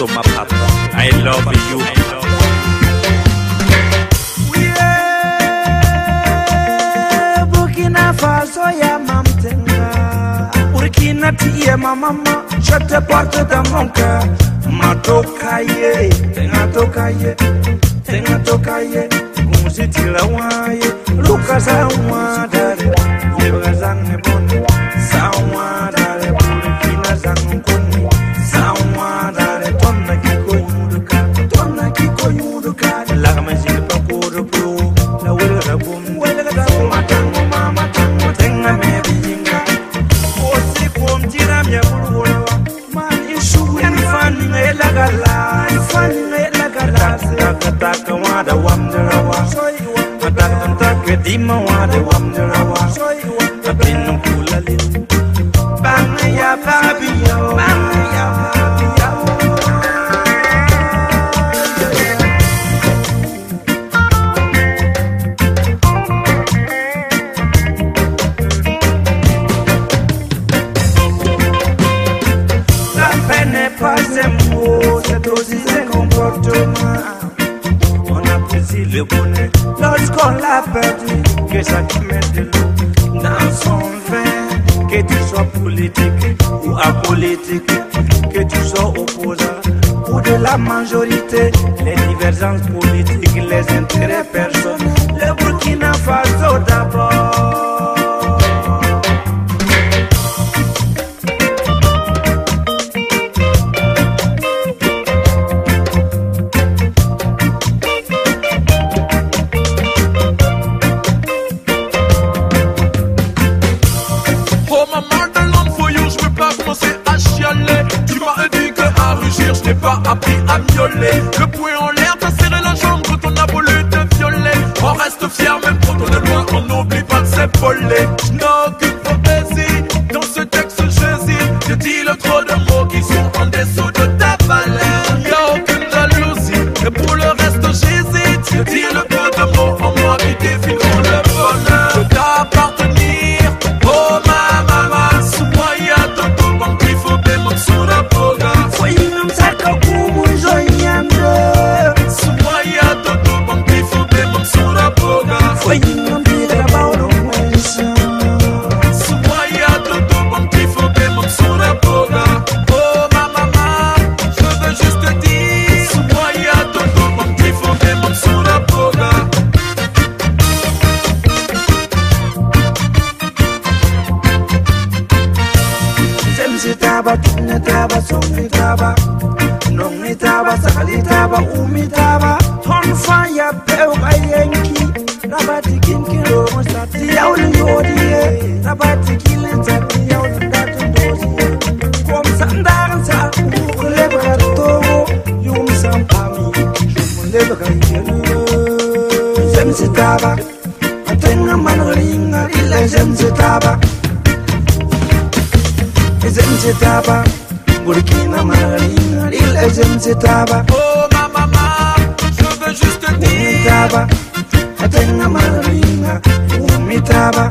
so my papa. I love you. I love you. Burkina Faso ya mamtenga Burkina tia mamama Chote porte da monka Matoka ye Tenga toka ye Tenga toka ye Kumsitila waye Luka za wadare Yebga zange taka taka wada wamdarawa, taka taka dima wada wamdarawa, tapinu kulalin, banga ya babiyo, banga ya paix n'est pas c'est aussi comportement. Le bonheur lorsqu'on l'a perdu, que ça te met de dans son vin. Que tu sois politique ou apolitique, que tu sois opposant ou de la majorité, les divergences politiques, les intérêts personnels. Le Burkina Faso d'abord. Pas appris à miauler. Le poing en l'air, taba tunya taba somi taba. Nongi taba sakali taba umi taba. Ton faya peu kayenki rabati kin kiro sati yaul yodiye rabati kilin sati yaul datu dosiye kom sandar sa ukule batogo yum sampami shumule bakayelu zemsi taba atenga manringa ila zemsi taba. zitaba Burkina Marina, Lille et je ne zitaba Oh ma maman, je veux juste dire Nitaba, Atena Marina, Umitaba